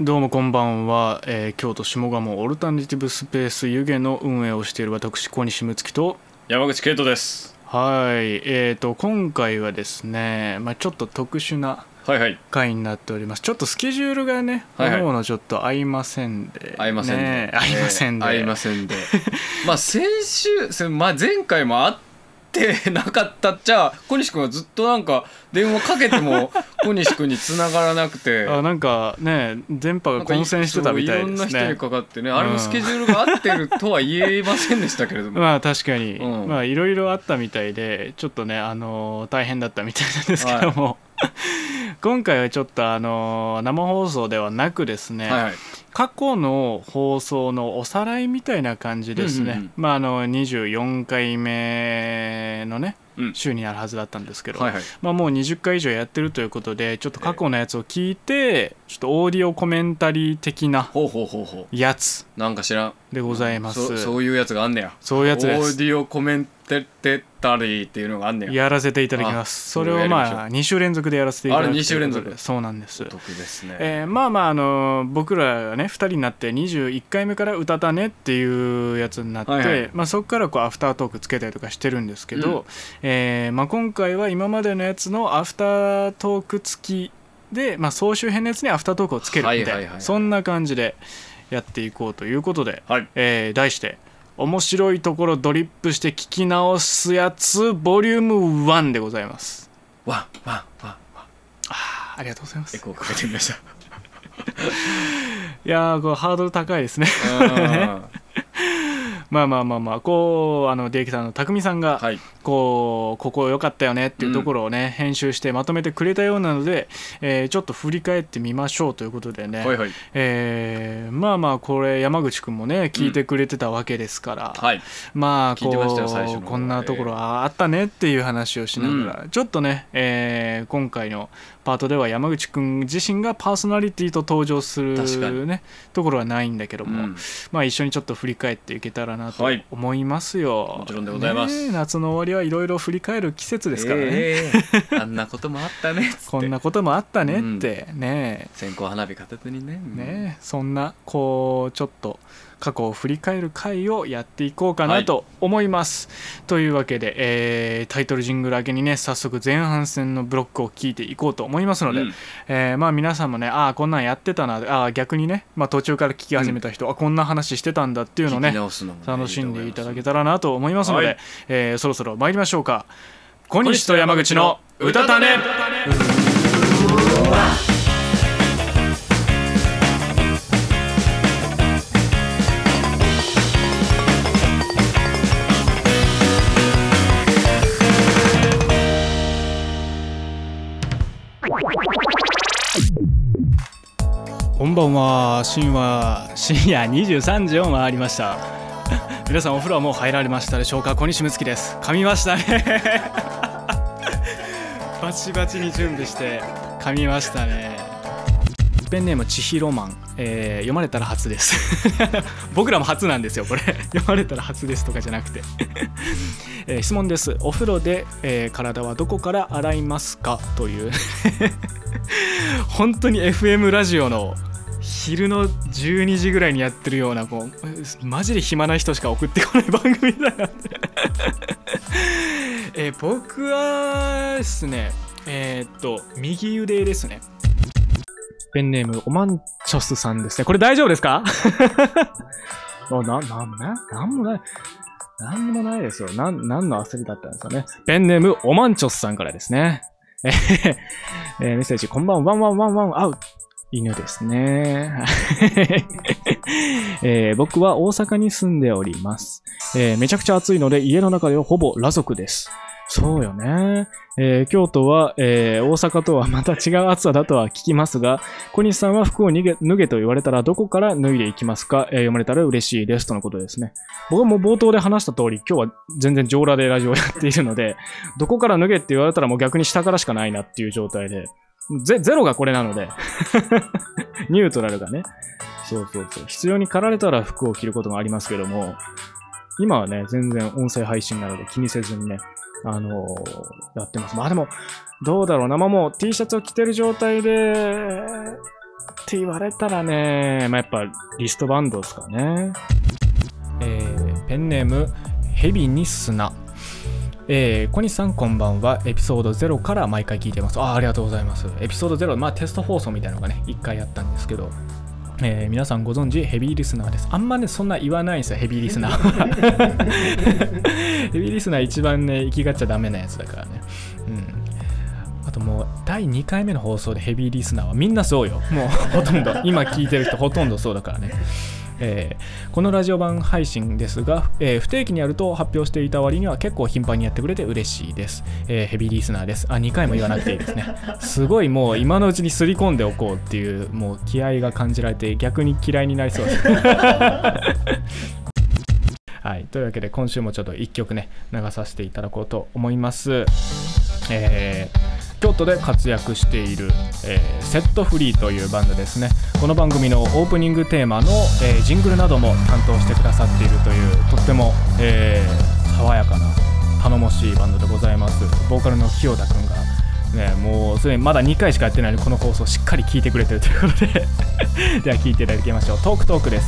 はいどうもこんばんは、えー京都下鴨オルタナティブスペース湯気の運営をしている私小西睦月と。山口圭人です。はい。えーと今回はですね、まあ、ちょっと特殊なはいはい。回になっております。ちょっとスケジュールがね、はいはい。各々ちょっと合いませんで。合いませんで、ね合いませんで、えー合いませんで。まあ先週せまあ前回も会ってなかったっちゃ小西君はずっとなんか電話かけても 小西君に繋がらなくて。あなんかね電波が混戦してたみたいですそういろんな人にねかかってね、あれもスケジュールが合ってるとは言えませんでしたけれども、まあ確かに、うん。まあいろいろあったみたいでちょっとねあの大変だったみたいなんですけども、今回はちょっとあの生放送ではなくですね、はいはい過去の放送のおさらいみたいな感じですね、うんうんうん。まああの24回目のねうん。週になるはずだったんですけど、はいはい。まあ、もう20回以上やってるということでちょっと過去のやつを聞いて、ちょっとオーディオコメンタリー的なやつなんか知らん。でございます、そそういうやつがあんねや。そういうやつでオーすディオコメンテタリーっていうのがあんねややらせていただきます。あそれをまあ2週連続でやらせていただくあれ二週連続ということで。そうなんです。お得ですね、えーまあまああの僕らがね2人になって21回目から歌ったねっていうやつになって、はいはい。まあ、そこからこうアフタートークつけたりとかしてるんですけど、うん。えーまあ、今回は今までのやつのアフタートーク付きで、まあ、総集編のやつにアフタートークをつけるみたいな、はいはいはい。そんな感じでやっていこうということで、はい。えー題して「面白いところドリップして聞き直すやつボリューム1でございます。わんわんわんわんあーありがとうございます。エコーかけてみました いやーこうハードル高いですね。うんまあまあまあまあこうあのディレクターの匠さんがはい。こうここ良かったよねっていうところをね、編集してまとめてくれたようなので、えーちょっと振り返ってみましょうということでね、はいはい。えーまあまあこれ山口くんもね聞いてくれてたわけですから、はい。まあ聞いてましたよ最初のこうこんなところあったねっていう話をしながら、ちょっとね、えー今回のパートでは山口くん自身がパーソナリティと登場するねところはないんだけども、うん。まあ一緒にちょっと振り返っていけたらなとはい思いますよ、もちろんでございます。ねえ夏の終わりはいろいろ振り返る季節ですからね、ええあんなこともあったねこんなこともあったねって、ね線香花火片手にね。えねえそんなこうちょっと過去を振り返る回をやっていこうかなと思います、というわけで、えータイトルジングル明けにね早速前半戦のブロックを聞いていこうと思いますので、うん。えーまあ皆さんもねああこんなんやってたなああ逆にね、まあ、途中から聞き始めた人、あこんな話してたんだっていうのをねね楽しんでいただけたららなと思いますので、はい。えーそろそろ参りましょうか。小西と山口の歌たねこんばんは深夜深夜23時を回りました。皆さんお風呂はもう入られましたでしょうか？小西睦月です。噛みましたね。バチバチに準備して噛みましたね。ペンネームちひろマン、えー読まれたら初です。僕らも初なんですよこれ。読まれたら初ですとかじゃなくて、えー質問です。お風呂で、えー体はどこから洗いますか？という。本当に FM ラジオの昼の12時ぐらいにやってるようなこうマジで暇な人しか送ってこない番組だなってえー僕はですねえーっと右腕ですねペンネームオマンチョスさんですねこれ大丈夫ですか？あな、な、な、なんもない。なんもないですよ。なん、なんの焦りだったんですかね。ペンネームオマンチョスさんからですね。えーメッセージ、こんばんは、ワンワンワンワン、アウ犬ですね。えー僕は大阪に住んでおります、えーめちゃくちゃ暑いので家の中ではほぼ裸族です。そうよね。えー京都は、えー大阪とはまた違う暑さだとは聞きますが、小西さんは服を脱げ脱げと言われたらどこから脱いでいきますか、えー読まれたら嬉しいですとのことですね。僕はもう冒頭で話した通り、今日は全然上裸でラジオをやっているので、どこから脱げって言われたらもう逆に下からしかないなっていう状態で、ゼゼロがこれなので、ニュートラルがね。そうそうそう。必要に駆られたら服を着ることがありますけども、今はね、全然音声配信なので気にせずにね、あのーやってます。まあでも、どうだろうな。まあもう T シャツを着てる状態で、って言われたらね、まあ、やっぱリストバンドですかね。えー、ペンネーム、ヘビに砂。えー、小西さんこんばんは。エピソード0から毎回聞いてます。あありがとうございます。エピソード0、まあテスト放送みたいなのがね、1回やったんですけど、えー皆さんご存知ヘビーリスナーです。あんまね、そんな言わないんですよ、ヘビーリスナーは。ヘビーリスナー一番ね、生きがっちゃダメなやつだからね。うん。あともう、第2回目の放送でヘビーリスナーはみんなそうよ。もうほとんど、今聞いてる人ほとんどそうだからね。えーこのラジオ版配信ですが、えー不定期にやると発表していた割には結構頻繁にやってくれて嬉しいです。えーヘビーリスナーです。あ、2回も言わなくていいですね。すごいもう今のうちにすり込んでおこうっていう、もう気合が感じられて逆に嫌いになりそうです。はい、というわけで今週もちょっと1曲ね流させていただこうと思います。えー京都で活躍している、えーセットフリーというバンドですね。この番組のオープニングテーマの、えージングルなども担当してくださっているというとっても、えー爽やかな頼もしいバンドでございます。ボーカルの清田くんがね、もうすでにまだ2回しかやってないのにこの放送しっかり聞いてくれてるということで では聞いていただきましょう。トークトークです。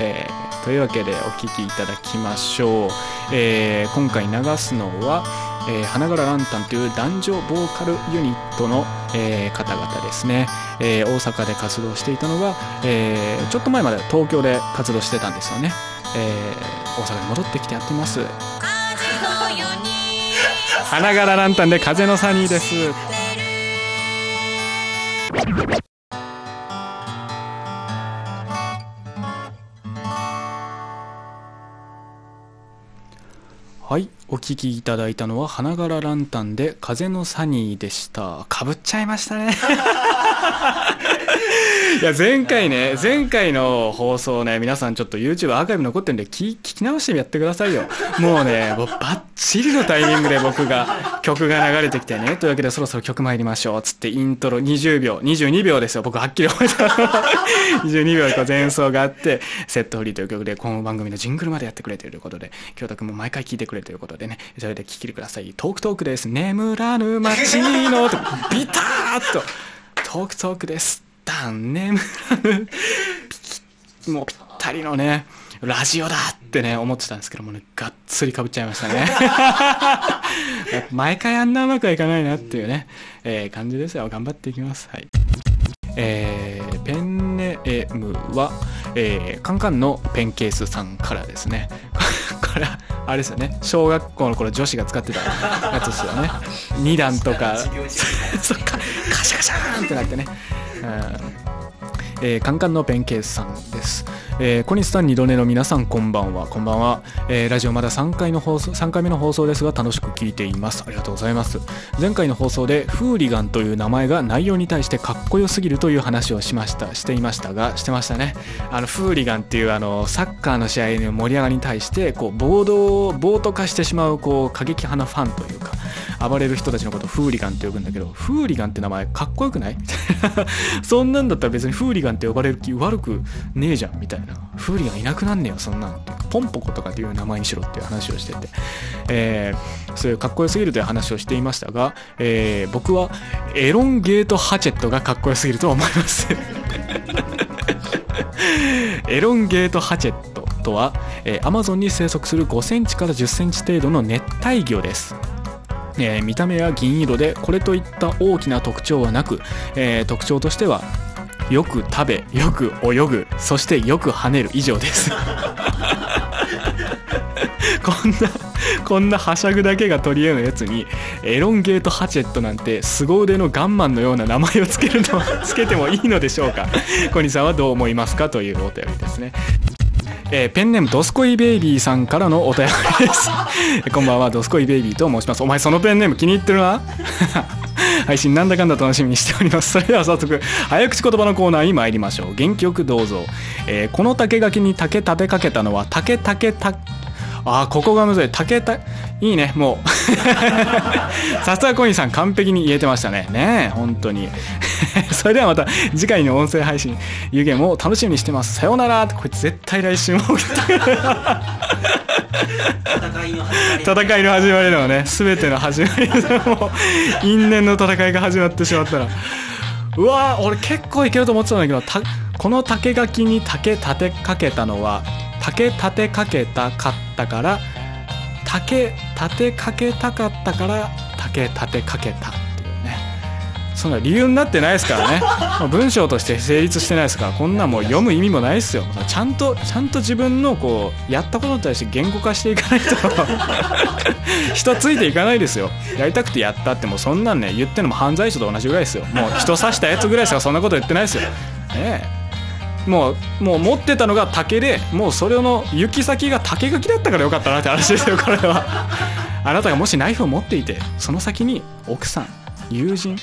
えーというわけでお聴きいただきましょう、えー今回流すのは、えー花柄ランタンという男女ボーカルユニットの、え方々ですね、え大阪で活動していたのが、えちょっと前まで東京で活動してたんですよね、え大阪に戻ってきてやってます。花柄ランタンで風のサニーです。お聞きいただいたのは花柄ランタンで風のサニーでした。かぶっちゃいましたね。いや、前回ね、前回の放送ね、皆さんちょっと YouTube アーカイブ残ってるんで聞聞き直してやってくださいよ。もうね、もうバッチリのタイミングで僕が、曲が流れてきてね、というわけでそろそろ曲参りましょう。つってイントロ20秒、22秒ですよ。僕はっきり覚えた。22秒でこう前奏があって、セットフリーという曲で、この番組のジングルまでやってくれているということで、京太くんも毎回聴いてくれということでね、それで聴きてください。トークトークです。眠らぬ街の、と ビターッと、トークトークです。ダン、眠らぬ、もうぴったりのね、ラジオだってね、思ってたんですけどもね、がっつりかぶっちゃいましたね。毎回あんなうまくはいかないなっていうね、えー感じですよ。頑張っていきます。はい。えーペンネームは、えーカンカンのペンケースさんからですね。これ、あれですよね。小学校の頃女子が使ってたやつですよね。2段と か、カシャカシャーンってなってね。うんえーカンカンのペンケースさんです。えー小西さん、二度寝の皆さん、こんばんは。こんばんは。えーラジオまだ3回の放送、3回目の放送ですが、楽しく聞いています。ありがとうございます。前回の放送で、フーリガンという名前が内容に対してかっこよすぎるという話をしました、していましたが、してましたね。あの、フーリガンっていう、あの、サッカーの試合の盛り上がりに対して、こう、暴動、暴徒化してしまう、こう、過激派なファンというか、暴れる人たちのことをフーリガンって呼ぶんだけど、フーリガンって名前かっこよくない？そんなんだったら別にフーリガンって呼ばれる気悪くねえじゃんみたいな。フーリガンいなくなんねえよ、そんなんっていうか。ポンポコとかっていう名前にしろっていう話をしてて、えーそういうかっこよすぎるという話をしていましたが、えー僕はエロンゲートハチェットがかっこよすぎると思います。エロンゲートハチェットとは、えー、アマゾンに生息する5センチから10センチ程度の熱帯魚です。えー見た目は銀色でこれといった大きな特徴はなく、えー特徴としてはよく食べよく泳ぐそしてよく跳ねる以上です。こんなこんなはしゃぐだけが取り柄のやつにエロンゲートハチェットなんて凄腕のガンマンのような名前をつけるのつけてもいいのでしょうか？小西さんはどう思いますか？というお便りですね。えーペンネームドスコイベイビーさんからのお便りです。こんばんは、ドスコイベイビーと申します。お前そのペンネーム気に入ってるな？配信なんだかんだ楽しみにしております。それでは早速、早口言葉のコーナーに参りましょう。元気よくどうぞ。えーこの竹垣に竹立てかけたのは竹竹竹あーここがむずい。竹たいいねもう。さすがコインさん完璧に言えてましたね。ねえ本当に。それではまた次回の音声配信有限も楽しみにしてます。さようなら。こいつ絶対来週も送って戦いの始まり。戦いの始まりのね。全ての始まりでもう因縁の戦いが始まってしまったら。うわー俺結構いけると思ってたんだけどたこの竹垣に竹立てかけたのは竹立てかけたかったから竹立てかけたかったから竹立てかけたっていうね。そんな理由になってないですからね。文章として成立してないですからこんなんもう読む意味もないですよ。ちゃんとちゃんと自分のこうやったことに対して言語化していかないと。人ついていかないですよ。やりたくてやったってもうそんなんね言ってんのも犯罪者と同じぐらいですよ。もう人刺したやつぐらいしかそんなこと言ってないですよ。ねえもうもう持ってたのが竹でもうそれの行き先が竹垣だったからよかったなって話ですよこれは。あなたがもしナイフを持っていてその先に奥さん友人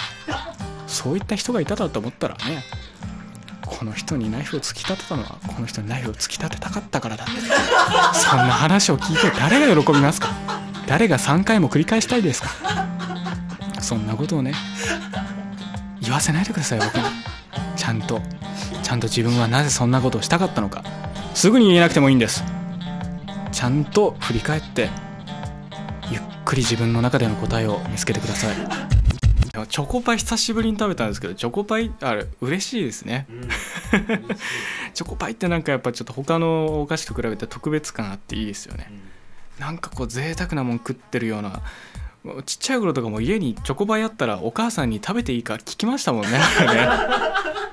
そういった人がいただと思ったらねこの人にナイフを突き立てたのはこの人にナイフを突き立てたかったからだ そんな話を聞いて誰が喜びますか？誰が3回も繰り返したいですか？そんなことをね言わせないでください僕に。ちゃんと。ちゃんと自分はなぜそんなことをしたかったのか。すぐに言えなくてもいいんです。ちゃんと振り返ってゆっくり自分の中での答えを見つけてください。チョコパイ久しぶりに食べたんですけどチョコパイあれ嬉しいですね。チョコパイってなんかやっぱちょっと他のお菓子と比べて特別感あっていいですよね。なんかこう贅沢なもん食ってるようなちっちゃい頃とかも家にチョコパイあったらお母さんに食べていいか聞きましたもんねね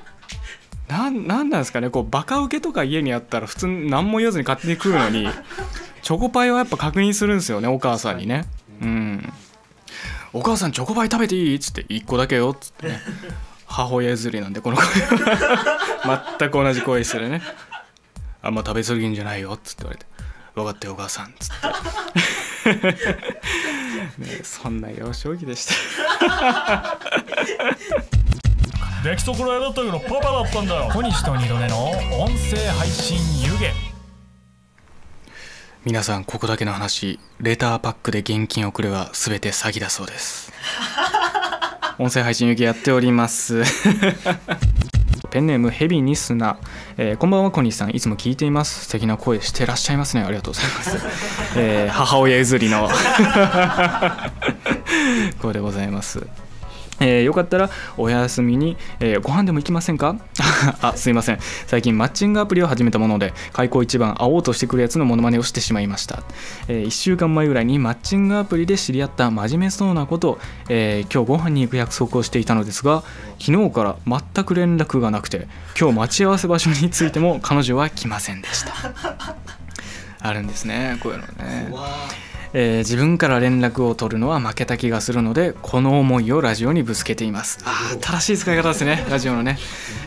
なんなんですかねこうバカウケとか家にあったら普通に何も言わずに勝手に食うのに チョコパイはやっぱ確認するんですよねお母さんにね。うん。お母さんチョコパイ食べていい？っつって1個だけよっつってね。母親譲りなんでこの声全く同じ声してるね。あんま食べ過ぎんじゃないよっつって言われて。分かったよお母さん。っつって。ねそんな幼少期でした出来損ないだったけどパパだったんだよ。小西と二度寝の音声配信湯気。皆さんここだけの話レターパックで現金送れば全て詐欺だそうです。音声配信行きやっております。ペンネームヘビニスナ、えーこんばんは小西さん。いつも聞いています。素敵な声してらっしゃいますね。ありがとうございます、えー母親譲りの。声でございますえーよかったらお休みに、えーご飯でも行きませんか？あすいません。最近マッチングアプリを始めたもので開口一番会おうとしてくるやつのモノマネをしてしまいました、え1週間前ぐらいにマッチングアプリで知り合った真面目そうなこと、えー今日ご飯に行く約束をしていたのですが昨日から全く連絡がなくて今日待ち合わせ場所についても彼女は来ませんでした。あるんですねこういうのね。えー自分から連絡を取るのは負けた気がするのでこの思いをラジオにぶつけています。あー正しい使い方ですね。ラジオのね、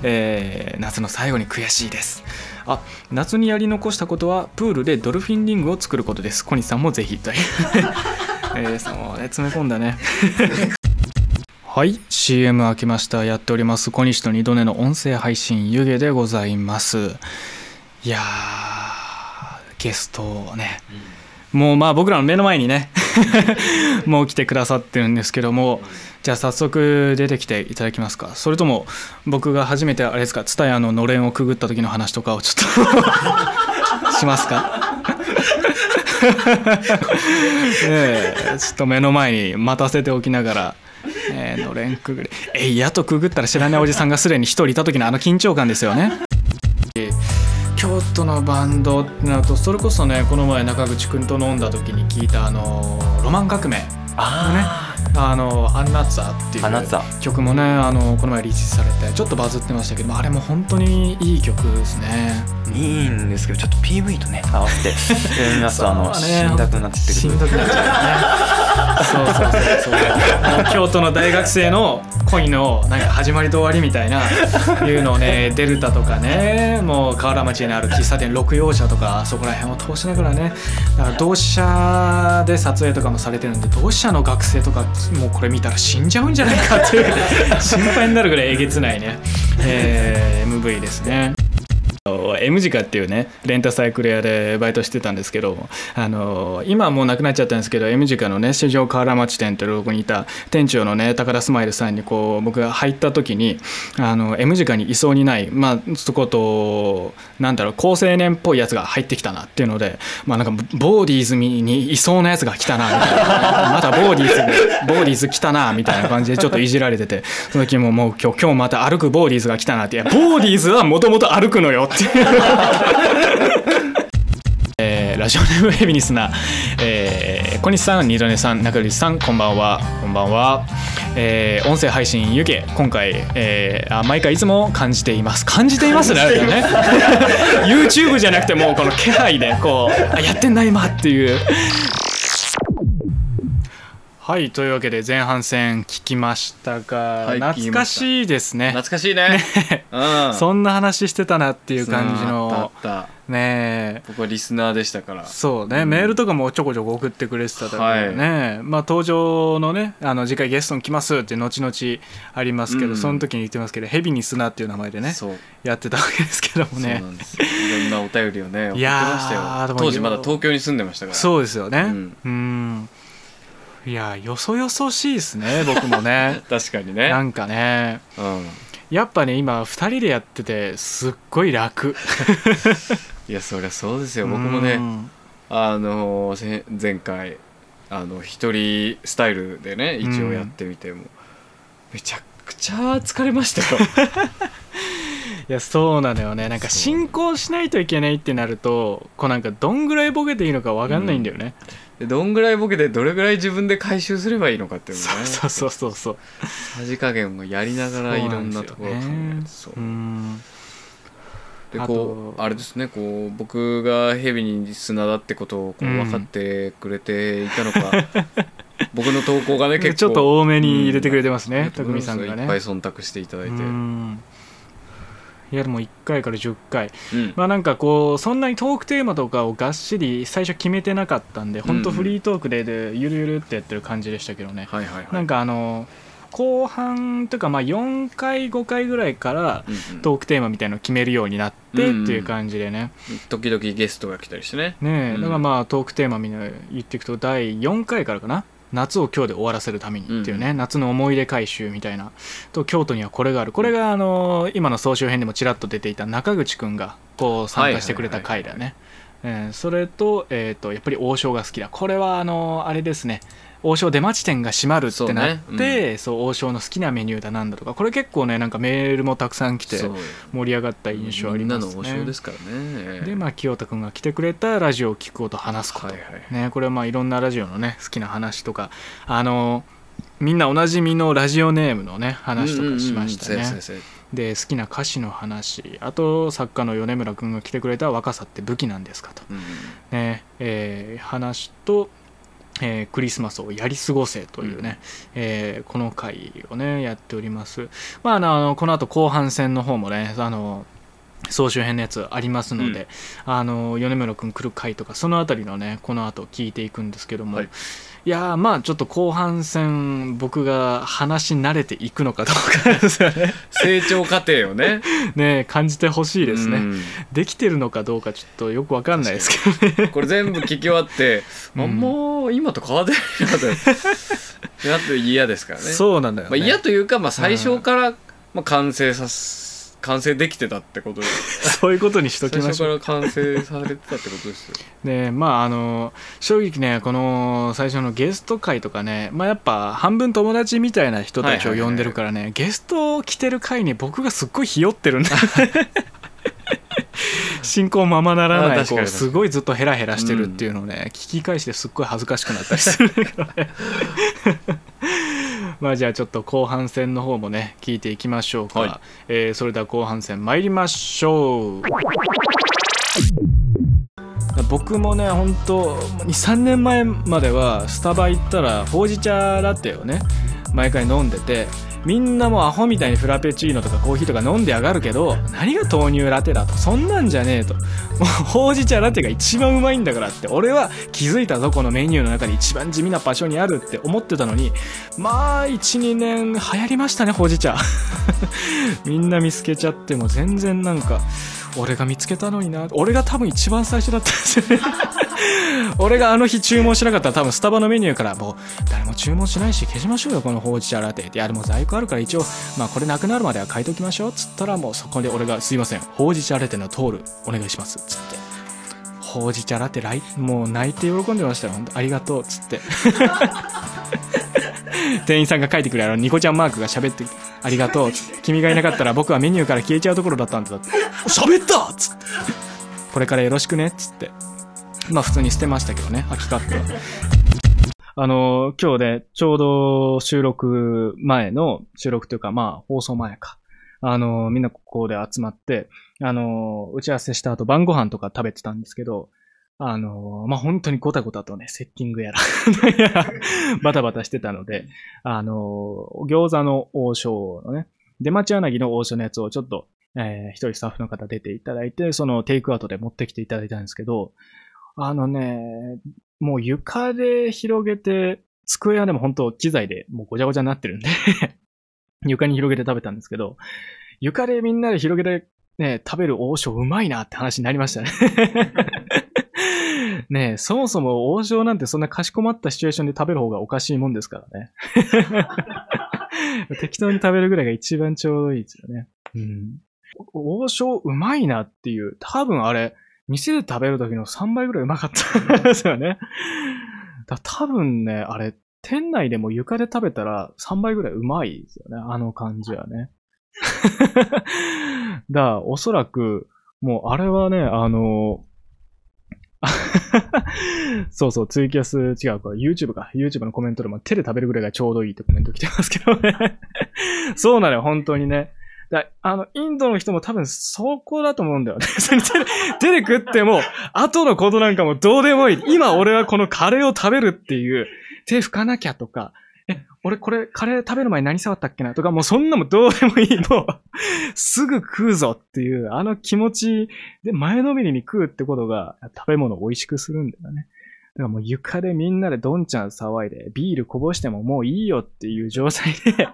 えー夏の最後に悔しいです。あ夏にやり残したことはプールでドルフィンリングを作ることです。小西さんもぜひという。えーそうね詰め込んだね。はい CM 開けました。やっております。小西と二度寝の音声配信湯気でございます。いやーゲストをね、もうまあ僕らの目の前にね もう来てくださってるんですけどもじゃあ早速出てきていただきますか。それとも僕が初めてあれですか蔦屋ののれんをくぐった時の話とかをちょっと しますか？ええちょっと目の前に待たせておきながら、えーのれんくぐり。えいやとくぐったら知らないおじさんがすでに一人いた時のあの緊張感ですよね。京都のバンドってなるとそれこそねこの前中口くんと飲んだ時に聞いたあの「ロマン革命」のねあの「アンナッツァ」っていう曲もねあのこの前リリースされてちょっとバズってましたけどあれも本当にいい曲ですね。いいんですけどちょっと PV とね合わせてやりますとあのね。死んだくなってくる。しんどくなっちゃうよねそうそうそうそう。京都の大学生の恋のなんか始まりと終わりみたいないうのをねデルタとかねもう河原町にある喫茶店六葉社とかそこら辺を通しながらねだから同志社で撮影とかもされてるんで同志社の学生とかもうこれ見たら死んじゃうんじゃないかっていう心配になるぐらいえげつないね、えー MV ですね M 字カっていうねレンタサイクル屋でバイトしてたんですけどあの今はもうなくなっちゃったんですけど M 字カのね市場河原町店というとこにいた店長のね高田スマイルさんにこう僕が入った時にあの M 字カにいそうにないまあそことなんだろう高青年っぽいやつが入ってきたなっていうのでまあなんかボーディーズにいそうなやつが来たなみたいな またボーディーズボーディーズ来たなみたいな感じでちょっといじられててその時ももう今日今日また歩くボーディーズが来たなっていやボーディーズはもともと歩くのよって。えーラジオネームヘビニスな、えー小西さん、二度寝さん、中西さん、こんばんは。こんばんは。えー音声配信湯気、今回、えーあ、毎回いつも感じています。感じていますね、ね。YouTube じゃなくてもうこの気配で、こう、あやってんな、今っていう。はい、というわけで前半戦聞きましたが、はい懐かしいですね。懐かしいね。うん。そんな話してたなっていう感じあのったあった。ねえ。僕はリスナーでしたから。そうね、メールとかもちょこちょこ送ってくれてただろうね、まあ登場のねあの次回ゲストに来ますって後々ありますけど、うん。その時に言ってますけどヘビにすなっていう名前でねそう。やってたわけですけどもそうねなんです。よいろんなお便りをね送っていやーましたよ。でも当時まだ東京に住んでましたから。そうですよね。うん。うんいやよそよそしいですね 僕もね。確かにね。なんかね。うん。やっぱね今2人でやっててすっごい楽。いやそりゃそうですよ。僕もねうん。あのせ前回あの一人スタイルでね一応やってみても、めちゃくちゃ疲れましたよ。いやそうなのよね。なんか進行しないといけないってなるとこうなんかどんぐらいボケていいのか分かんないんだよね、でどんぐらいボケてどれぐらい自分で回収すればいいのかっていうのね。そうそうそうそう。さじ加減もやりながらいろんなところを考えて。そう。うん。であことうあれですねこう僕がヘビに砂だってことをこううん分かってくれていたのか、僕の投稿がね結構ちょっと多めに入れてくれてますね、うん匠さんがね。いっぱい忖度していただいて、うん。いやでも1回から10回。うん。まあなんかこうそんなにトークテーマとかをがっしり最初決めてなかったんで本当うん。フリートークででゆるゆるってやってる感じでしたけどね、はいはいはい。なんかあの後半というかまあ4回5回ぐらいからうんうん。トークテーマみたいのを決めるようになってってうんうん。いう感じでね、時々ゲストが来たりしてね。ねえ。うん。だからまあトークテーマみんな言っていくと第4回からかな夏を今日で終わらせるためにっていうね、うん夏の思い出回収みたいなと京都にはこれがある。これがあの今の総集編でもちらっと出ていた中口くんがこう参加してくれた回だね。えーそれと,、えー、とやっぱり王将が好きだ。これはあのあれですね王将出町店が閉まるってなってそうね。そう,、王将の好きなメニューだなんだとかこれ結構ねなんかメールもたくさん来て盛り上がった印象ありますね。みんなの王将ですからね。でまあ清田君が来てくれたラジオを聞くこと話すこと、はいはいね、これはまあいろんなラジオのね好きな話とかあのみんなおなじみのラジオネームのね話とかしましたね、で好きな歌詞の話。あと作家の米村君が来てくれた「若さって武器なんですか?」と、うん。ねえー話と、えークリスマスをやり過ごせというね、えーこの回をねやっております。まああのこの後後半戦の方もねあの総集編のやつありますので、あの米村君来る回とかそのあたりのねこの後聞いていくんですけども、はいい、やーまあちょっと後半戦僕が話し慣れていくのかどうかですよね。成長過程をね。ね感じてほしいですね、うん。できてるのかどうかちょっとよくわかんないですけどね。これ全部聞き終わって、うん。あんま今と変わってないなってなって嫌ですからね。そうなんだよ、ね。まあ、嫌というか、まあ、最初から、まあ、完成さす完成できてたってことで そういうことにしとき最ましょう。初から完成されてたってことですよ。でまああの正直ねこの最初のゲスト会とかねまあやっぱ半分友達みたいな人たちを呼んでるからね、ゲスト来てる回に僕がすっごいひよってるんだ 進行ままならあないこすごいずっとヘラヘラしてるっていうのをね、聞き返してすっごい恥ずかしくなったりするんだけどね まあじゃあちょっと後半戦の方もね聞いていきましょうか、はい。えーそれでは後半戦参りましょう。僕もね本当23年前まではスタバ行ったらほうじ茶ラテをね毎回飲んでてみんなもうアホみたいにフラペチーノとかコーヒーとか飲んでやがるけど何が豆乳ラテだと？そんなんじゃねえともうほうじ茶ラテが一番うまいんだからって俺は気づいたぞこのメニューの中で一番地味な場所にあるって思ってたのにまあ12年流行りましたねほうじ茶 みんな見つけちゃっても全然なんか俺が見つけたのにな。俺が多分一番最初だったんですよね。俺があの日注文しなかったら多分スタバのメニューからもう誰も注文しないし消しましょうよこのほうじ茶ラテって。いやでも在庫あるから一応まあこれなくなるまでは書いときましょうっつったらもうそこで俺がすいませんほうじ茶ラテのトールお願いしますっつって。ほうじ茶ラテライもう泣いて喜んでましたよ本当ありがとうっつって。店員さんが書いてくれあのニコちゃんマークが喋ってありがとうっつって。君がいなかったら僕はメニューから消えちゃうところだったんだって。喋ったっつって。これからよろしくねっつってまあ普通に捨てましたけどね、空きカップは。あの、今日でちょうど収録前の、収録というかまあ放送前か。あの、みんなここで集まって、あの、打ち合わせした後晩ご飯とか食べてたんですけど、あの、まあ本当にゴタゴタとね、セッティングやら、や らバタバタしてたので、あの、餃子の王将のね、出町柳の王将のやつをちょっと、えー一人スタッフの方出ていただいて、そのテイクアウトで持ってきていただいたんですけど、あのね、もう床で広げて、机はでも本当機材でもうごちゃごちゃになってるんで 床に広げて食べたんですけど、床でみんなで広げてね、食べる王将うまいなって話になりましたね。ねえ、そもそも王将なんてそんなかしこまったシチュエーションで食べる方がおかしいもんですからね。適当に食べるぐらいが一番ちょうどいいですよね。うん。王将うまいなっていう、多分あれ、店で食べる時の3倍ぐらいうまかったん ですよね。だ多分ね、あれ、店内でも床で食べたら3倍ぐらいうまいですよね。あの感じはね。だおそらく、もうあれはね、あの、そうそう、ツイキャス違うか、YouTube か。YouTube のコメントでも手で食べるぐらいがちょうどいいってコメント来てますけどね。そうなのよ、本当にね。だあの、インドの人も多分そこだと思うんだよね。手で食っても、後のことなんかもどうでもいい。今俺はこのカレーを食べるっていう、手拭かなきゃとか、え、俺これカレー食べる前に何触ったっけな？とか、もうそんなもどうでもいい。もう、すぐ食うぞっていう、あの気持ちで前のめりに食うってことが食べ物を美味しくするんだよね。だからもう床でみんなでどんちゃん騒いで、ビールこぼしてももういいよっていう状態で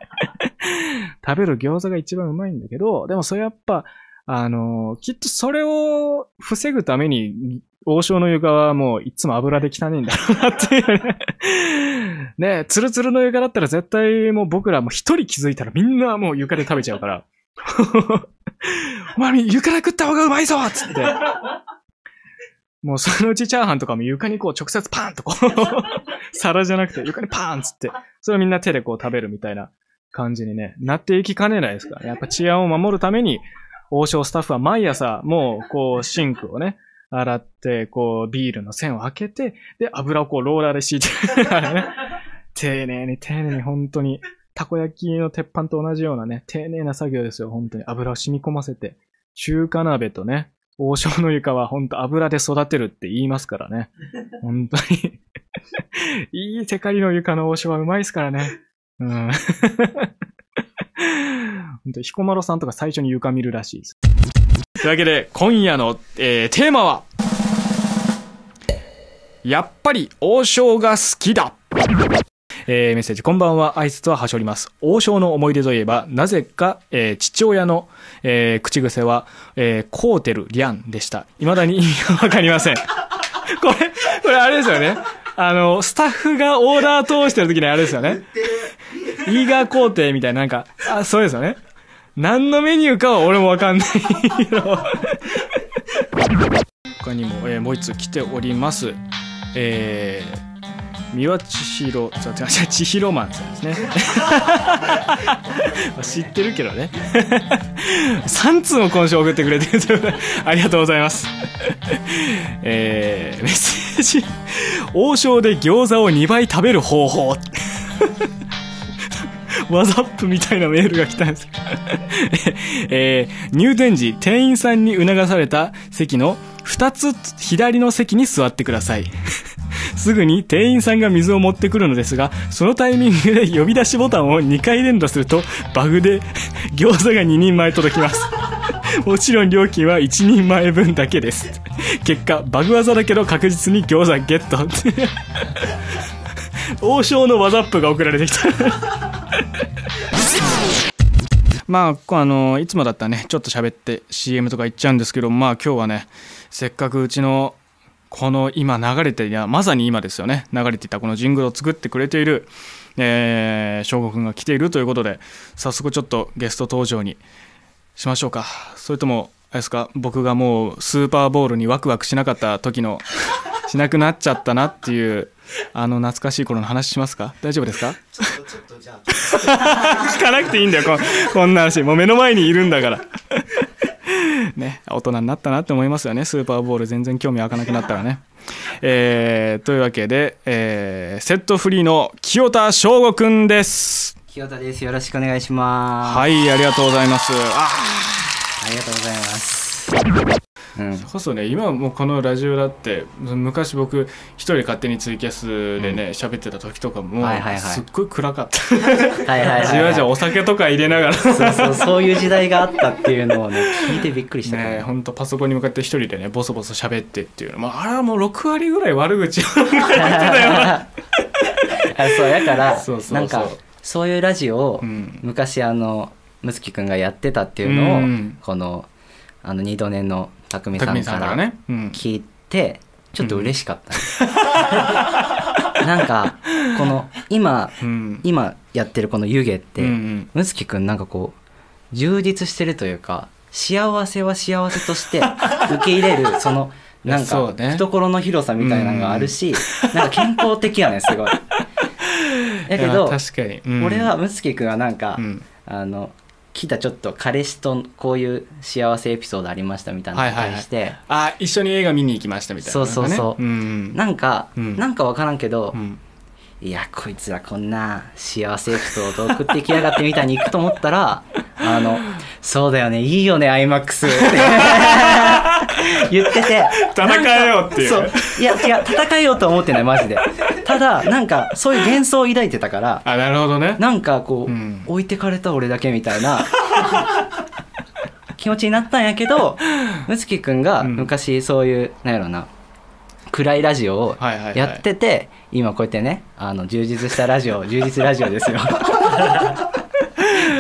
食べる餃子が一番うまいんだけど、でもそれやっぱ、あのきっとそれを防ぐために、王将の床はもういつも油で汚いんだろうなっていうね。ねえ、ツルツルの床だったら絶対もう僕らもう一人気づいたらみんなもう床で食べちゃうから。お前床で食った方がうまいぞつって。もうそのうちチャーハンとかも床にこう直接パーンとこう、皿じゃなくて床にパーンっつって、それをみんな手でこう食べるみたいな感じにね、なっていきかねないですから。やっぱ治安を守るために、王将スタッフは毎朝もうこうシンクをね、洗って、こうビールの線を開けて、で油をこうローラーで敷いて、ね、丁寧に丁寧に本当に、たこ焼きの鉄板と同じようなね、丁寧な作業ですよ、本当に。油を染み込ませて。中華鍋とね、王将の床は本当油で育てるって言いますからね。本当に。いいテカリの床の王将はうまいですからね。うん。本当彦摩呂さんとか最初に床見るらしいです。というわけで、今夜の、えーテーマは、やっぱり王将が好きだえーメッセージ、こんばんは、挨拶ははしょります。王将の思い出といえば、なぜか、えー父親の、えー口癖は、えーコーテル・リャンでした。未だに意味がわかりません。これ、これあれですよね。あの、スタッフがオーダー通してる時にあれですよね。イーガー工程みたいな、なんか、あ、そうですよね。何のメニューかは俺もわかんない。他にも、えーもう一つ来ております。えー、三輪千尋、ちょ、違う違う、千尋マンさんですね。知ってるけどね。3通も今週送ってくれてるということでありがとうございます。えー、メッセージ。王将で餃子を2倍食べる方法。ワザップみたいなメールが来たんですけどえー入店時、店員さんに促された席の2つ左の席に座ってください。すぐに店員さんが水を持ってくるのですが、そのタイミングで呼び出しボタンを2回連打すると、バグで餃子が2人前届きます。もちろん料金は1人前分だけです。結果、バグ技だけど確実に餃子ゲット。王将のワザップが送られてきた。まああのいつもだったらねちょっと喋って CM とか行っちゃうんですけどまあ今日はねせっかくうちのこの今流れていやまさに今ですよね流れていたこのジングルを作ってくれているえ、翔吾くんが来ているということで早速ちょっとゲスト登場にしましょうか。それともあれですか僕がもうスーパーボールにワクワクしなかった時の しなくなっちゃったなっていうあの懐かしい頃の話しますか？大丈夫ですか？聞かなくていいんだよここんな話。もう目の前にいるんだから。ね大人になったなって思いますよね。スーパーボール全然興味湧かなくなったらね。えーというわけで、えーセットフリーの清田翔吾くんです清田です。よろしくお願いします。はいありがとうございますあありがとうございます。うん。こそね今もうこのラジオだって昔僕一人で勝手にツイキャスでね喋、ってた時とかも、はいはいはいすっごい暗かった はいはい。じわじわお酒とか入れながらそうそう、そういう時代があったっていうのをね、聞いてびっくりした。ねほんとパソコンに向かって一人でねボソボソ喋ってっていうの、まあ、あれはもう6割ぐらい悪口を言ってたよ そうやからそうそうそうなんかそういうラジオをうん。昔あのむつきくんがやってたっていうのを、うん。このあの二度年の匠さ匠んからさんからね、うん、聞いてちょっと嬉しかった、なんかこの今うん。今やってるこの湯気って、うんうん。むつきくんなんかこう充実してるというか幸せは幸せとして受け入れる そのなんか懐の広さみたいなのがあるし、なんか健康的やねすごい。だけど確かに、うん。俺はむつきくんはなんか、うん。あの来たちょっと彼氏とこういう幸せエピソードありましたみたいなのに対して、あ一緒に映画見に行きましたみたいな、そうそうそう。うんなんか、うん。なんか分からんけど、うんいやこいつらこんな幸せエピソード送ってきやがってみたいに行くと思ったら あの「そうだよねいいよね iMAX」って 言ってて。戦えよっていうそう。いや違う戦えようとは思ってないマジで。ただなんかそういう幻想を抱いてたからあなるほどね。なんかこう、うん。置いてかれた俺だけみたいな 気持ちになったんやけどむつきくんがうん。昔そういう、なんやろな暗いラジオをはいはいはい。やってて、今こうやってねあの充実したラジオ 充実ラジオですよ。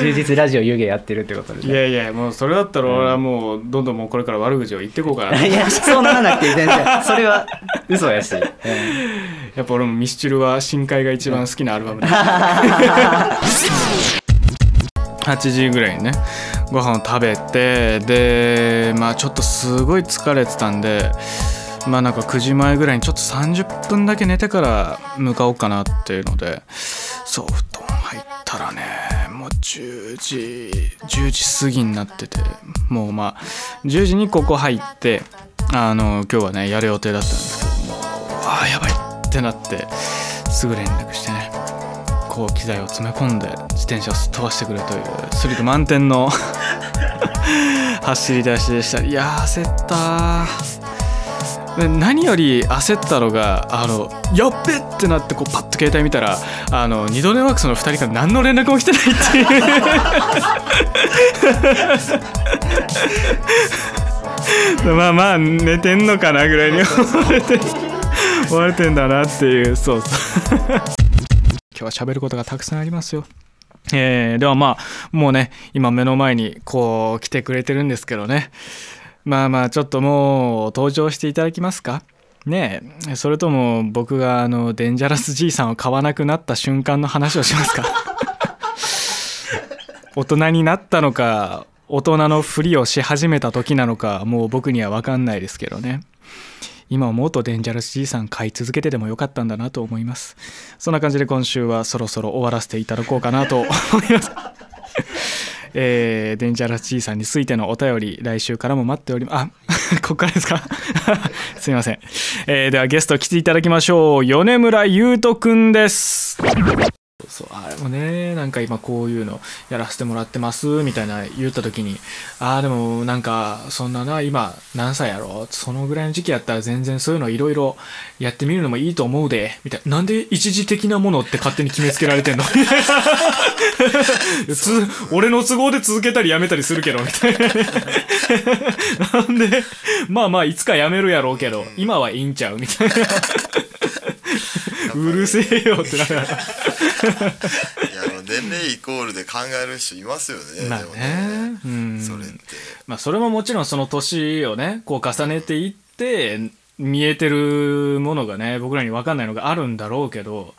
充実ラジオ湯気やってるってことでいねやいやもうそれだったら俺はもうどんどんもうこれから悪口を言っていこうかな、いやそうならなくて全然 それは嘘やし、うん。やっぱ俺もミスチルは深海が一番好きなアルバムです8時ぐらいにねご飯を食べてでまあちょっとすごい疲れてたんでまあなんか9時前ぐらいにちょっと30分だけ寝てから向かおうかなっていうのでそう布団入ったらねもう10時10時過ぎになっててもうまあ10時にここ入ってあの今日はねやる予定だったんですけどもうああやばいってなってすぐ連絡してねこう機材を詰め込んで自転車をすっ飛ばしてくれというスリル満点の 走り出しでした。いやー焦った何より焦ったのがあのやっべってなってこうパッと携帯見たらあの二度寝ワークスの2人から何の連絡も来てないっていう。まあまあ寝てんのかなぐらいに思われて思われてんだなっていう。そうそう。今日は喋ることがたくさんありますよ。えーではまあもうね今目の前にこう来てくれてるんですけどね。まあまあちょっともう登場していただきますか？ねえそれとも僕があのデンジャラス爺さんを買わなくなった瞬間の話をしますか？大人になったのか大人のふりをし始めた時なのかもう僕には分かんないですけどね。今思うとデンジャラス爺さん買い続けてでもよかったんだなと思います。そんな感じで今週はそろそろ終わらせていただこうかなと思いますえーデンジャラス G さんについてのお便り来週からも待っておりますあ ここからですか？すいません、えーではゲスト来ていただきましょう。米村優斗くんです。そうあれも。ねなんか今こういうのやらせてもらってますみたいな言った時にああでもなんかそんなな今何歳やろ？そのぐらいの時期やったら全然そういうのいろいろやってみるのもいいと思うでみたいな。なんで一時的なものって勝手に決めつけられてんの？つ俺の都合で続けたりやめたりするけどみたいな。なんでまあまあいつかやめるやろうけど今はいいんちゃう？みたいな。うるせえよってながらいや年齢イコールで考える人いますよねまあね。うん。それって。まあそれももちろんその年をねこう重ねていって見えてるものがね僕らに分かんないのがあるんだろうけど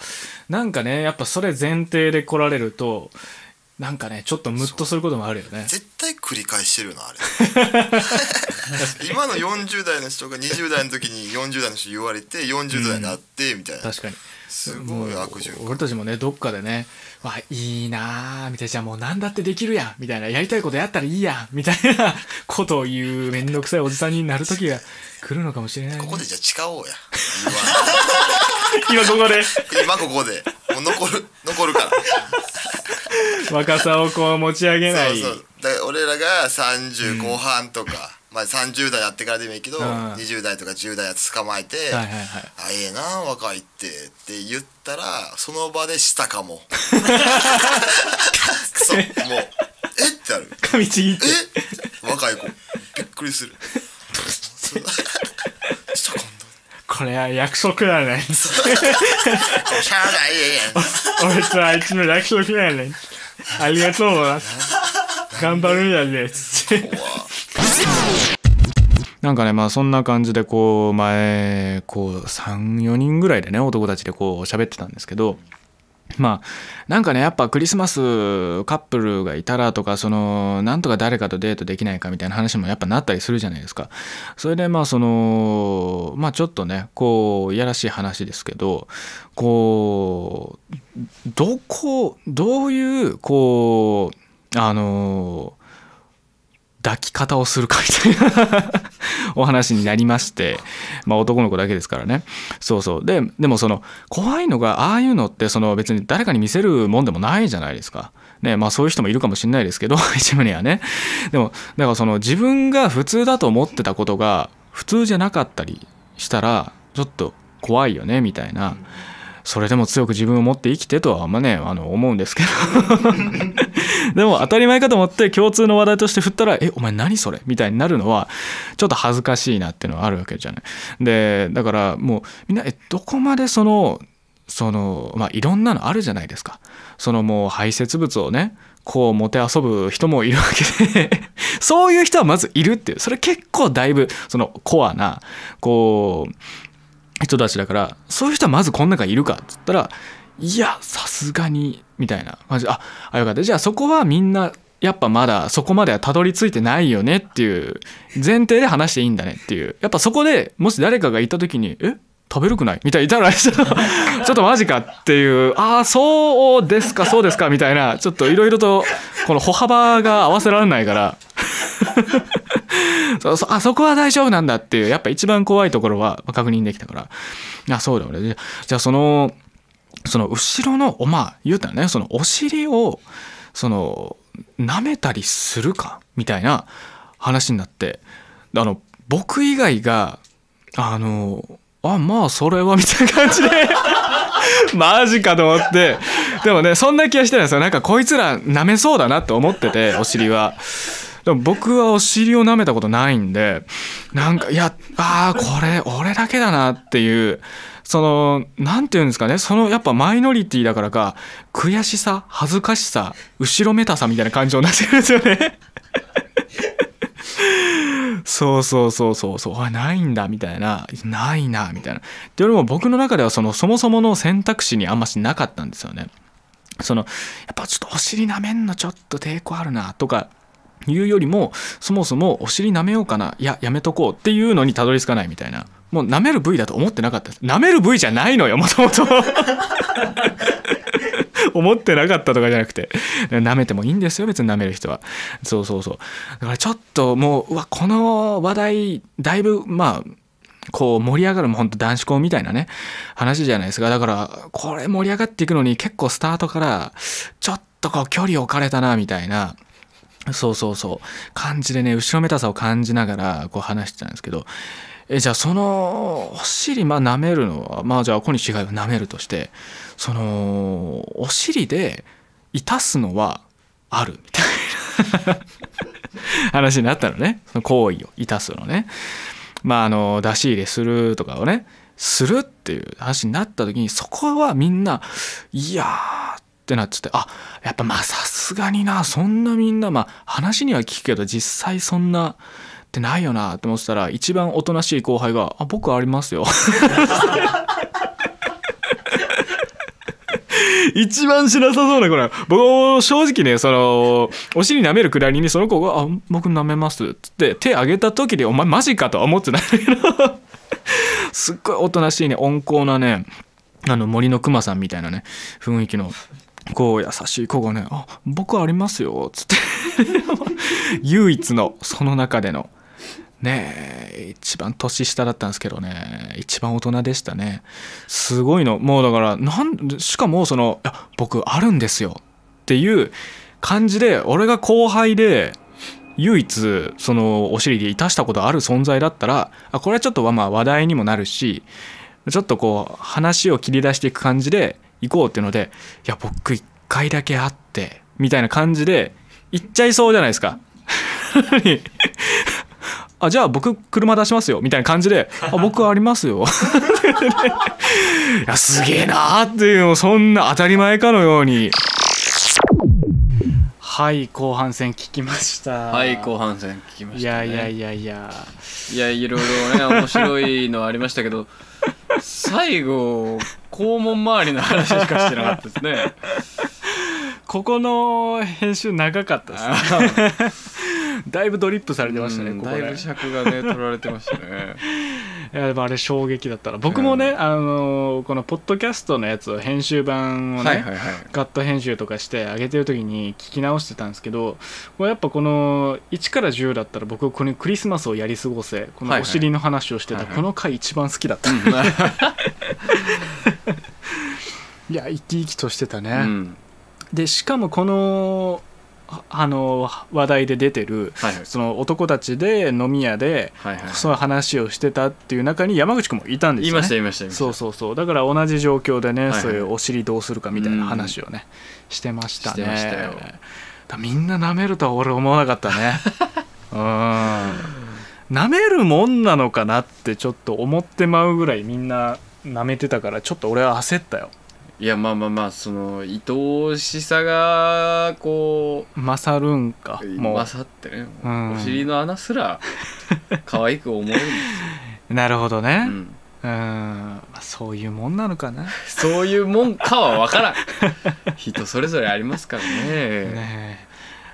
なんかねやっぱそれ前提で来られるとなんかねちょっとムッとすることもあるよね。絶対繰り返してるよなあれ。今の40代の人が20代の時に40代の人言われて40代になってみたいな、確かにすごい悪循環。俺たちもねどっかでね「わいいなあ」みたいな「じゃあもう何だってできるやん」みたいな「やりたいことやったらいいやん」みたいな ことを言うめんどくさいおじさんになる時が来るのかもしれない、ね、ここでじゃあ誓おうや。今。ここで。今ここで。もう残る残るから。若さをこう持ち上げない。そうそう。だ俺らが30後半とか、まあ30代やってからでもいいけど、うん。20代とか10代やつ捕まえて「はいはいはい。あええな若いって」って言ったらその場でしたかも。そうもう「え？っ?」てなる。噛みちぎっ「て。え？若い子。びっくりする。したかんだ。これは約束だね。俺とあいつの約束だねありがとうな。頑張るんやねつっ。てなんかねまあそんな感じでこう前こう34人ぐらいでね男たちでこう喋ってたんですけどまあなんかねやっぱクリスマスカップルがいたらとかそのなんとか誰かとデートできないかみたいな話もやっぱなったりするじゃないですか。それでまあそのまあちょっとねこういやらしい話ですけどこうどこどういうこうあの抱き方をするかみたいなお話になりましてまあ男の子だけですからねそうそうででもその怖いのがああいうのってその別に誰かに見せるもんでもないじゃないですか。ねまあそういう人もいるかもしれないですけど 一部にはねでもだからその自分が普通だと思ってたことが普通じゃなかったりしたらちょっと怖いよねみたいな。それでも強く自分を持って生きてとはあんまねあの思うんですけど でも当たり前かと思って共通の話題として振ったら「えお前何それ?」みたいになるのはちょっと恥ずかしいなっていうのはあるわけじゃない。でだからもうみんなえどこまでそのそのまあいろんなのあるじゃないですか。そのもう排泄物をねこうもてあそぶ人もいるわけで そういう人はまずいるっていうそれ結構だいぶそのコアなこう人たちだからそういう人はまずこの中いるかっつったらいやさすがにみたいな。感じああよかった。じゃあそこはみんなやっぱまだそこまではたどり着いてないよねっていう前提で話していいんだねっていう。やっぱそこでもし誰かがいた時に「え？食べるくない?」みたいにいたら ちょっとマジかっていう「ああそうですかそうですか」みたいなちょっといろいろとこの歩幅が合わせられないから。そそあそこは大丈夫なんだっていうやっぱ一番怖いところは確認できたから。あそうだよねじゃあそのその後ろのおまあ言うたらねそのお尻をその舐めたりするか？みたいな話になって。あの僕以外があのあまあそれはみたいな感じで。マジかと思って。でもねそんな気がしてるんですよ。なんかこいつら舐めそうだなって思っててお尻は。でも僕はお尻を舐めたことないんでなんかいやあーこれ俺だけだなっていうそのなんていうんですかねそのやっぱマイノリティだからか悔しさ恥ずかしさ後ろめたさみたいな感情になってるんですよね。そうそうそうそうそうあないんだみたいなないなみたいな。ってよりも僕の中ではそのそもそもの選択肢にあんましなかったんですよね。そのやっぱちょっとお尻舐めんのちょっと抵抗あるなとかいうよりもそもそもお尻舐めようかないややめとこうっていうのにたどり着かないみたいな。もう舐める部位だと思ってなかった。舐める部位じゃないのよもともと。思ってなかったとかじゃなくて。舐めてもいいんですよ別に舐める人は。そうそうそう。だからちょっともううわこの話題だいぶまあこう盛り上がるもうほんと男子校みたいなね話じゃないですか。だからこれ盛り上がっていくのに結構スタートからちょっとこう距離置かれたなみたいな。そうそうそう。感じでね後ろめたさを感じながらこう話してたんですけどえじゃあそのお尻まあ舐めるのはまあじゃあ小西が舐めるとしてそのお尻でいたすのはある。みたいな。話になったのね。その行為をいたすのね。まああの出し入れするとかをねするっていう話になった時にそこはみんないやーってなっつってあやっぱまあさすがになそんなみんなまあ話には聞くけど実際そんなってないよなって思ってたら一番おとなしい後輩が「あ僕ありますよ」一番しなさそうなこれ僕も正直ねそのお尻舐めるくらいにその子が「あ僕舐めます」っつって手挙げた時に「お前マジか」とは思ってないけど すっごいおとなしいね温厚なねあの森の熊さんみたいなね雰囲気の。こう優しい子がね「あ僕ありますよ」っつって。唯一のその中での。ねえ一番年下だったんですけどね。一番大人でしたね。すごいの。もうだからなんしかもその「いや僕あるんですよ」っていう感じで俺が後輩で唯一そのお尻でいたしたことある存在だったらあこれはちょっとまあ話題にもなるしちょっとこう話を切り出していく感じで行こうっていうのでいや僕一回だけ会ってみたいな感じで行っちゃいそうじゃないですか。あじゃあ僕車出しますよ。みたいな感じで「あ僕ありますよ」いやすげえなーっていうそんな当たり前かのように。はい後半戦聞きました。はい後半戦聞きまいした、ね、やいやいやいや。いやいろいろね面白いのありましたけど最後肛門周りの話しかしてなかったですね。ここの編集長かったですね。だいぶドリップされてましたね、うんここね。だいぶ尺がね取られてましたね。いやでもあれ衝撃だったな僕もね、あのこのポッドキャストのやつを編集版をね、はいはいはい。カット編集とかして上げてる時に聞き直してたんですけどやっぱこの1から10だったら僕このクリスマスをやり過ごせこのお尻の話をしてた、はいはい。この回一番好きだった、いや生き生きとしてたね、うんでしかもこのああの話題で出てるはいはい。その男たちで飲み屋ではいはいそういう話をしてたっていう中に山口君もいたんですよね。言いました言いました言いました。そうそうそう。だから同じ状況でね、はいはい。そういうお尻どうするかみたいな話をね、してましたね。したみんな舐めるとは俺思わなかったね。うん。舐めるもんなのかなってちょっと思ってまうぐらいみんな舐めてたからちょっと俺は焦ったよいやまあまあまあその愛おしさがこ勝るんかう。も勝ってねうん。お尻の穴すら 可愛く思うんですよ、うなるほどね。うん。うん。まあそういうもんなのかな。ねそういうもんかは分からん。人それぞれありますからね え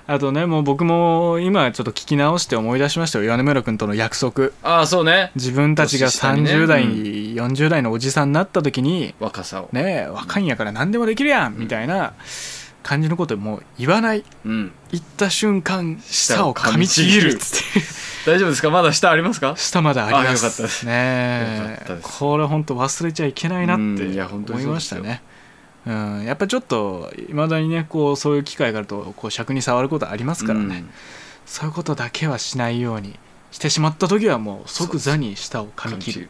あとねもう僕も今ちょっと聞き直して思い出しましたよ。米村君との約束。ああそうね。自分たちが年下にね。30代、うん。40代のおじさんになった時に若さを、ねえ若いんやから何でもできるやんみたいな感じのこともう言わない。うん、言った瞬間舌を噛みちぎるっつって。大丈夫ですか？まだ下ありますか？舌まだありまあよす。かったです。ねこれ本当忘れちゃいけないなってうんいや本当思いましたねうん、やっぱちょっといまだにねこうそういう機会があるとこう尺に触ることありますからね、うん。そういうことだけはしないようにしてしまった時はもう即座に舌を噛み切る。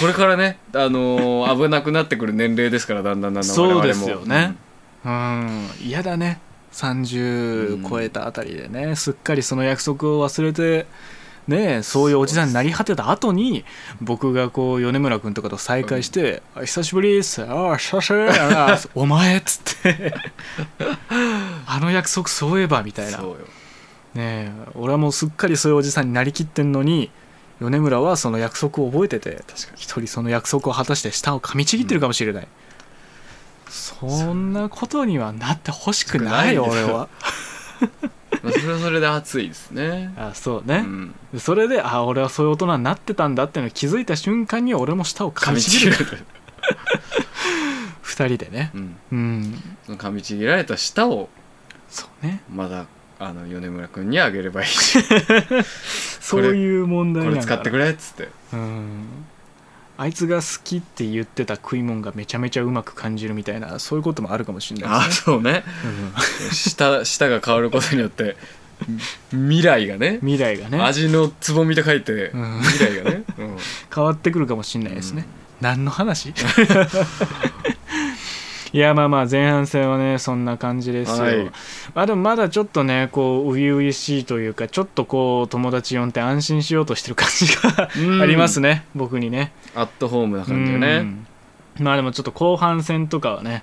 これからね、あのー危なくなってくる年齢ですからだんだんだんだんそうですよね。うん。嫌だね。30超えたあたりでね、すっかりその約束を忘れてねそういうおじさんになり果てた後に僕がこう米村君とかと再会して「あ久しぶりっす。ああ久しぶり。あお前」っつって。あの約束そういえばみたいな。ねえ俺はもうすっかりそういうおじさんになりきってんのに米村はその約束を覚えてて一人その約束を果たして舌を噛みちぎってるかもしれない、そんなことにはなってほしくない俺は まあそれはそれで熱いですね。あそうね、うん。それであ俺はそういう大人になってたんだっていうのを気づいた瞬間に俺も舌を噛みちぎる。る、二人でね。うん、うん。噛みちぎられた舌をそうね。まだあの米村君にあげればいいし。そういう問題これ使ってくれっつって。うんあいつが好きって言ってた食い物がめちゃめちゃうまく感じるみたいなそういうこともあるかもしれないあですね。そうね。うん。舌舌が変わることによって未来がね未来がね。味のつぼみと書いてうん。未来がね、うん。変わってくるかもしれないですね、何の話？いやまあまあ前半戦はねそんな感じですよ、はい。まあでもまだちょっとねこう初々しいというかちょっとこう友達呼んで安心しようとしてる感じがうん。ありますね、僕にね。アットホームな感じよね。うん。まあでもちょっと後半戦とかはね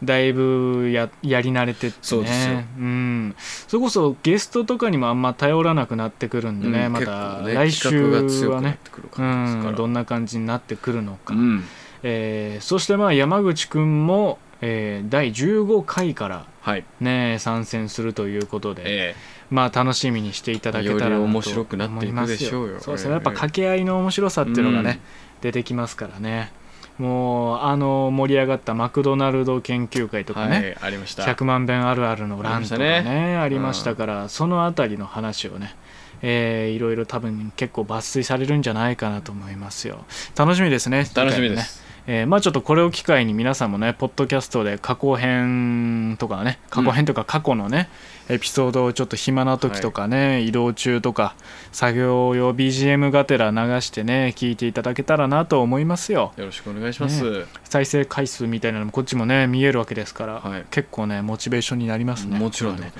だいぶややり慣れてってね。そうですよ。ん、それこそゲストとかにもあんま頼らなくなってくるんでね、うん。また来週はねくなってくるう感じですから。んどんな感じになってくるのか、うん。えーそしてまあ山口くんも、えー第15回からはい。ね参戦するということで、えまあ楽しみにしていただけたらなと面白くなっていくでしょうよ。そうですねええやっぱ掛け合いの面白さっていうのがね、出てきますからね。もうあの盛り上がったマクドナルド研究会とかね、いありました。100万遍あるあるの欄とかねありましたね。ありましたから、そのあたりの話をねえーいろいろ多分結構抜粋されるんじゃないかなと思いますよ。楽しみですね。楽しみですえーまあちょっとこれを機会に皆さんもねポッドキャストで過去編とかね過去編とか過去のね、エピソードをちょっと暇な時とかね、移動中とか作業用 BGM がてら流してね聞いていただけたらなと思いますよ。よろしくお願いします、再生回数みたいなのもこっちもね見えるわけですから、はい。結構ねモチベーションになりますね。もちろんね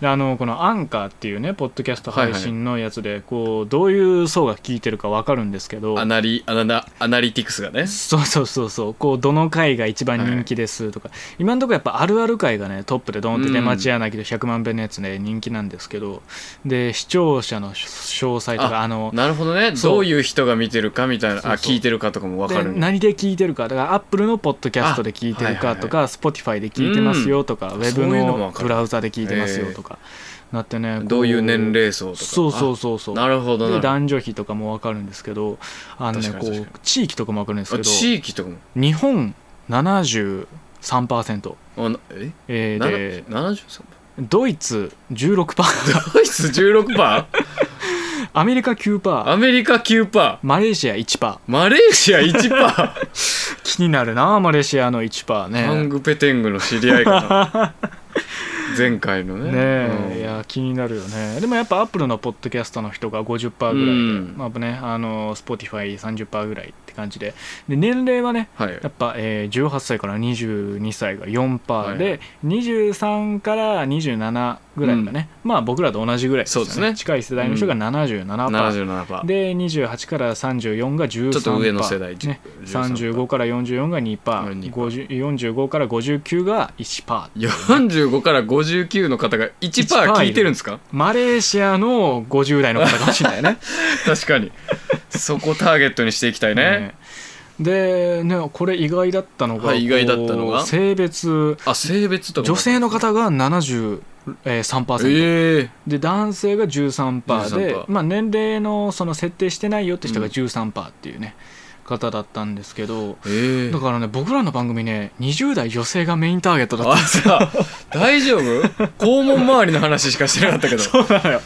であのこのアンカーっていうねポッドキャスト配信のやつで、こうどういう層が聞いてるか分かるんですけどアナリアナアナリティクスがね。そうそうそうそう。こうどの回が一番人気ですとか、今のところやっぱあるある回がねトップでドンって出町柳と100万遍のやつね人気なんですけど。で視聴者の詳細とかあのなるほどね。どういう人が見てるかみたいなあ聞いてるかとかも分かでる。んだ何で聞いてるか。だからアップルのポッドキャストで聞いてるかとか、Spotify で聞いてますよとか、ウェブのブラウザで聞いてますよとか、なってねこどういう年齢層とか。そうそうそうそう。あなるほどなるほど。で男女比とかも分かるんですけどあのねこう地域とかも分かるんですけあど地域とかも。日本73%、あなえ？えーで73ドイツ16%ドイツ 16%? アメリカ9%アメリカ9%マレーシア1%マレーシア1% 気になるなマレーシアの1%ね。ハングペテングの知り合いかな 前回のね。ねえ、うん。いや気になるよね。でもやっぱアップルのポッドキャストの人が50%ぐらいで、うん。まあねあの Spotify30% ぐらいって感じで。で年齢はねはい。やっぱ、えー18歳から22歳が4%で、はい。23から27ぐらいがね、まあ僕らと同じぐらいですよそうですね。近い世代の人が77%、77%で28から34が13%ちょっと上の世代ね、13% 35から44が2%、2% 50 45から59が1% 45から59の方が1%聞いてるんですか？マレーシアの50代の方かもしれないね。確かに。そこターゲットにしていきたいね。ねでねこれ意外だったのが、はい意外だったのが？性別あ性別とかも。女性の方が73%、えー3%ええ。で男性が13%で13%まあ、年齢のその設定してないよって人が13%っていうね、方だったんですけどええ。だからね僕らの番組ね20代女性がメインターゲットだったあさ大丈夫？肛門周りの話しかしてなかったけど。そうなのよ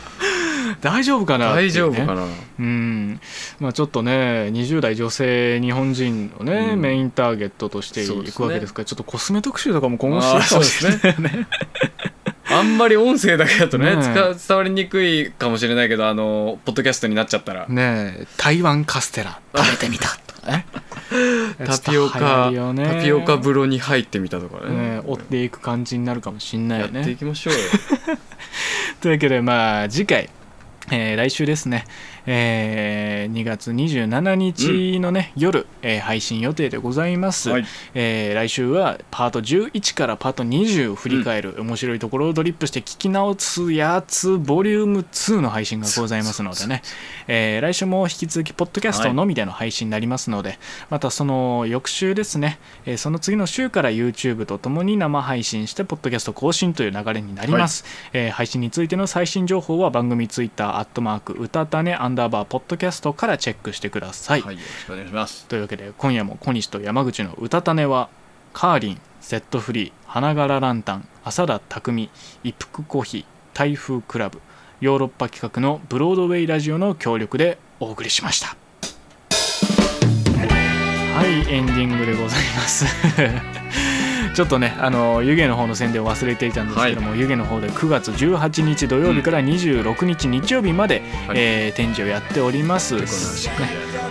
大丈夫かな？ね。大丈夫かな？うん。まあ、ちょっとね20代女性日本人のね、うん。メインターゲットとしていくわけですからちょっとコスメ特集とかも今後していくかもしれないよね。あんまり音声だけだとねね伝わりにくいかもしれないけどあのポッドキャストになっちゃったら。ねえ。台湾カステラ食べてみたとかね。タピオカね。タピオカ風呂に入ってみたとかね。ね追っていく感じになるかもしんないやよね。っていきましょうよ。というわけでまあ次回えー来週ですね、えー2月27日のね、夜、えー配信予定でございます、はい。えー来週はパート11からパート20を振り返る、面白いところをドリップして聞き直すやつボリューム2の配信がございますのでね、えー来週も引き続きポッドキャストのみでの配信になりますので、またその翌週ですね、えーその次の週から YouTube とともに生配信してポッドキャスト更新という流れになります、えー配信についての最新情報は番組ツイッターアットマーク歌たねアンダーバーポッドキャストからチェックしてください、はいよろしくお願いします。というわけで今夜も小西と山口の歌種は。カーリンセットフリー花柄ランタン浅田匠一服コーヒー台風クラブヨーロッパ企画のブロードウェイラジオの協力でお送りしました。はいエンディングでございますちょっとねあの湯気の方の宣伝を忘れていたんですけども、湯気の方で9月18日土曜日から26日日曜日まで、はい。えー展示をやっております、ね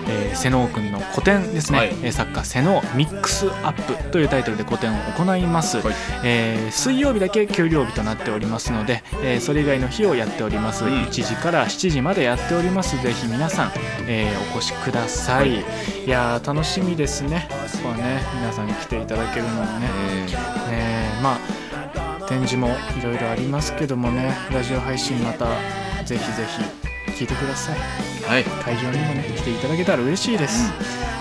えー、瀬能くんの個展ですね、はい。えー作家瀬能ミックスアップというタイトルで個展を行います、はい。えー水曜日だけ給料日となっておりますので、えーそれ以外の日をやっております、うん。1時から7時までやっております。ぜひ皆さん、えーお越しください、い、やー楽しみですね。ここはね皆さんに来ていただけるのもねね。まあ展示もいろいろありますけどもねラジオ配信またぜひぜひ聞いてください。はい。会場にもね来ていただけたら嬉しいです、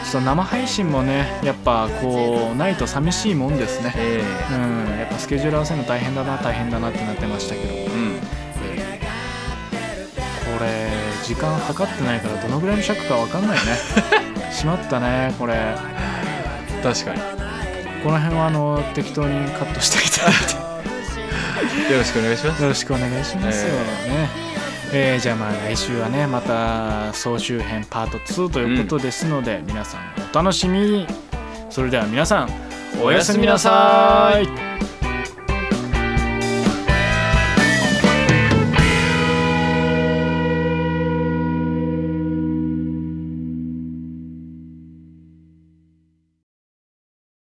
ちょっと生配信もねやっぱこうないと寂しいもんですね。えうんやっぱスケジュール合わせるの大変だな大変だなってなってましたけど。えうん。これ時間計ってないからどのぐらいの尺か分かんないね。しまったねこれ。確かにこの辺はあの適当にカットしていただいて。よろしくお願いします。よろしくお願いしますよね。えー。じゃあまあ来週はねまた総集編パート2ということですので、皆さんお楽しみに。それでは皆さんおやすみなさい